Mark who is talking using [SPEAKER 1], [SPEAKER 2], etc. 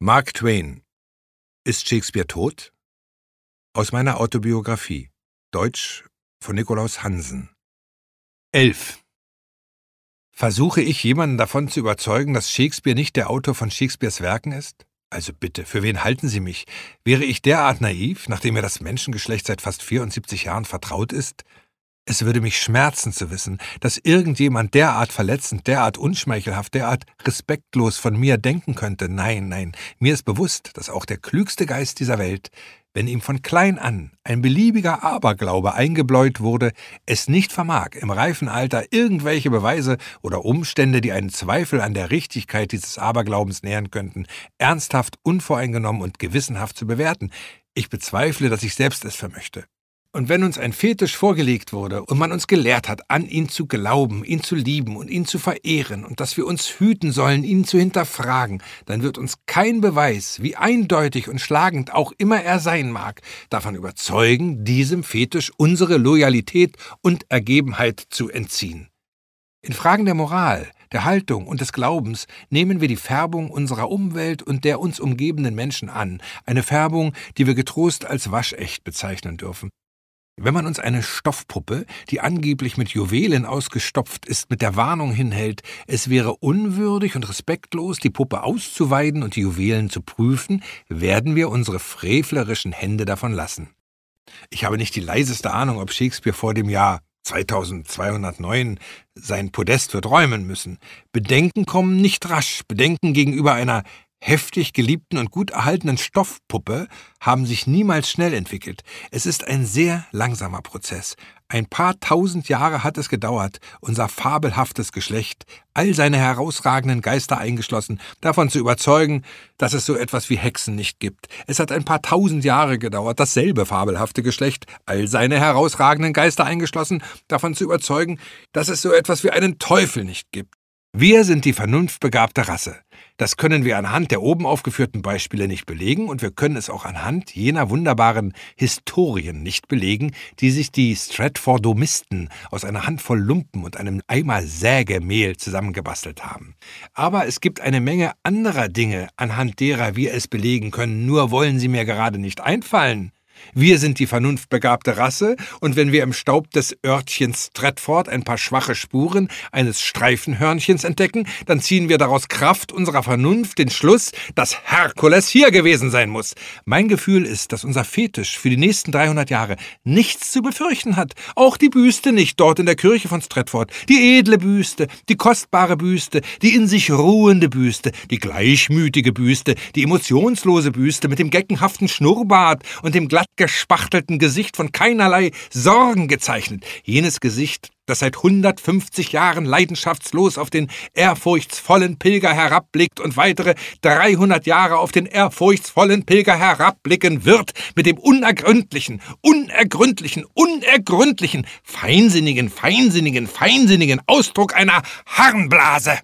[SPEAKER 1] Mark Twain. Ist Shakespeare tot? Aus meiner Autobiografie. Deutsch von Nikolaus Hansen. 11. Versuche ich jemanden davon zu überzeugen, dass Shakespeare nicht der Autor von Shakespeares Werken ist? Also bitte, für wen halten Sie mich? Wäre ich derart naiv, nachdem mir das Menschengeschlecht seit fast 74 Jahren vertraut ist? Es würde mich schmerzen zu wissen, dass irgendjemand derart verletzend, derart unschmeichelhaft, derart respektlos von mir denken könnte. Nein, nein, mir ist bewusst, dass auch der klügste Geist dieser Welt, wenn ihm von klein an ein beliebiger Aberglaube eingebläut wurde, es nicht vermag, im reifen Alter irgendwelche Beweise oder Umstände, die einen Zweifel an der Richtigkeit dieses Aberglaubens nähern könnten, ernsthaft, unvoreingenommen und gewissenhaft zu bewerten. Ich bezweifle, dass ich selbst es vermöchte. Und wenn uns ein Fetisch vorgelegt wurde und man uns gelehrt hat, an ihn zu glauben, ihn zu lieben und ihn zu verehren und dass wir uns hüten sollen, ihn zu hinterfragen, dann wird uns kein Beweis, wie eindeutig und schlagend auch immer er sein mag, davon überzeugen, diesem Fetisch unsere Loyalität und Ergebenheit zu entziehen. In Fragen der Moral, der Haltung und des Glaubens nehmen wir die Färbung unserer Umwelt und der uns umgebenden Menschen an, eine Färbung, die wir getrost als waschecht bezeichnen dürfen. Wenn man uns eine Stoffpuppe, die angeblich mit Juwelen ausgestopft ist, mit der Warnung hinhält, es wäre unwürdig und respektlos, die Puppe auszuweiden und die Juwelen zu prüfen, werden wir unsere frevlerischen Hände davon lassen. Ich habe nicht die leiseste Ahnung, ob Shakespeare vor dem Jahr 2209 sein Podest wird räumen müssen. Bedenken kommen nicht rasch. Bedenken gegenüber einer heftig geliebten und gut erhaltenen Stoffpuppe haben sich niemals schnell entwickelt. Es ist ein sehr langsamer Prozess. Ein paar tausend Jahre hat es gedauert, unser fabelhaftes Geschlecht, all seine herausragenden Geister eingeschlossen, davon zu überzeugen, dass es so etwas wie Hexen nicht gibt. Es hat ein paar tausend Jahre gedauert, dasselbe fabelhafte Geschlecht, all seine herausragenden Geister eingeschlossen, davon zu überzeugen, dass es so etwas wie einen Teufel nicht gibt. Wir sind die vernunftbegabte Rasse. Das können wir anhand der oben aufgeführten Beispiele nicht belegen und wir können es auch anhand jener wunderbaren Historien nicht belegen, die sich die Stratfordomisten aus einer Handvoll Lumpen und einem Eimer Sägemehl zusammengebastelt haben. Aber es gibt eine Menge anderer Dinge, anhand derer wir es belegen können, nur wollen sie mir gerade nicht einfallen. Wir sind die vernunftbegabte Rasse, und wenn wir im Staub des Örtchens Stratford ein paar schwache Spuren eines Streifenhörnchens entdecken, dann ziehen wir daraus Kraft unserer Vernunft den Schluss, dass Herkules hier gewesen sein muss. Mein Gefühl ist, dass unser Fetisch für die nächsten 300 Jahre nichts zu befürchten hat. Auch die Büste nicht dort in der Kirche von Stratford. Die edle Büste, die kostbare Büste, die in sich ruhende Büste, die gleichmütige Büste, die emotionslose Büste mit dem geckenhaften Schnurrbart und dem glatt gespachtelten Gesicht von keinerlei Sorgen gezeichnet. Jenes Gesicht, das seit 150 Jahren leidenschaftslos auf den ehrfurchtsvollen Pilger herabblickt und weitere 300 Jahre auf den ehrfurchtsvollen Pilger herabblicken wird, mit dem unergründlichen, unergründlichen, unergründlichen, feinsinnigen, feinsinnigen, feinsinnigen Ausdruck einer Harnblase.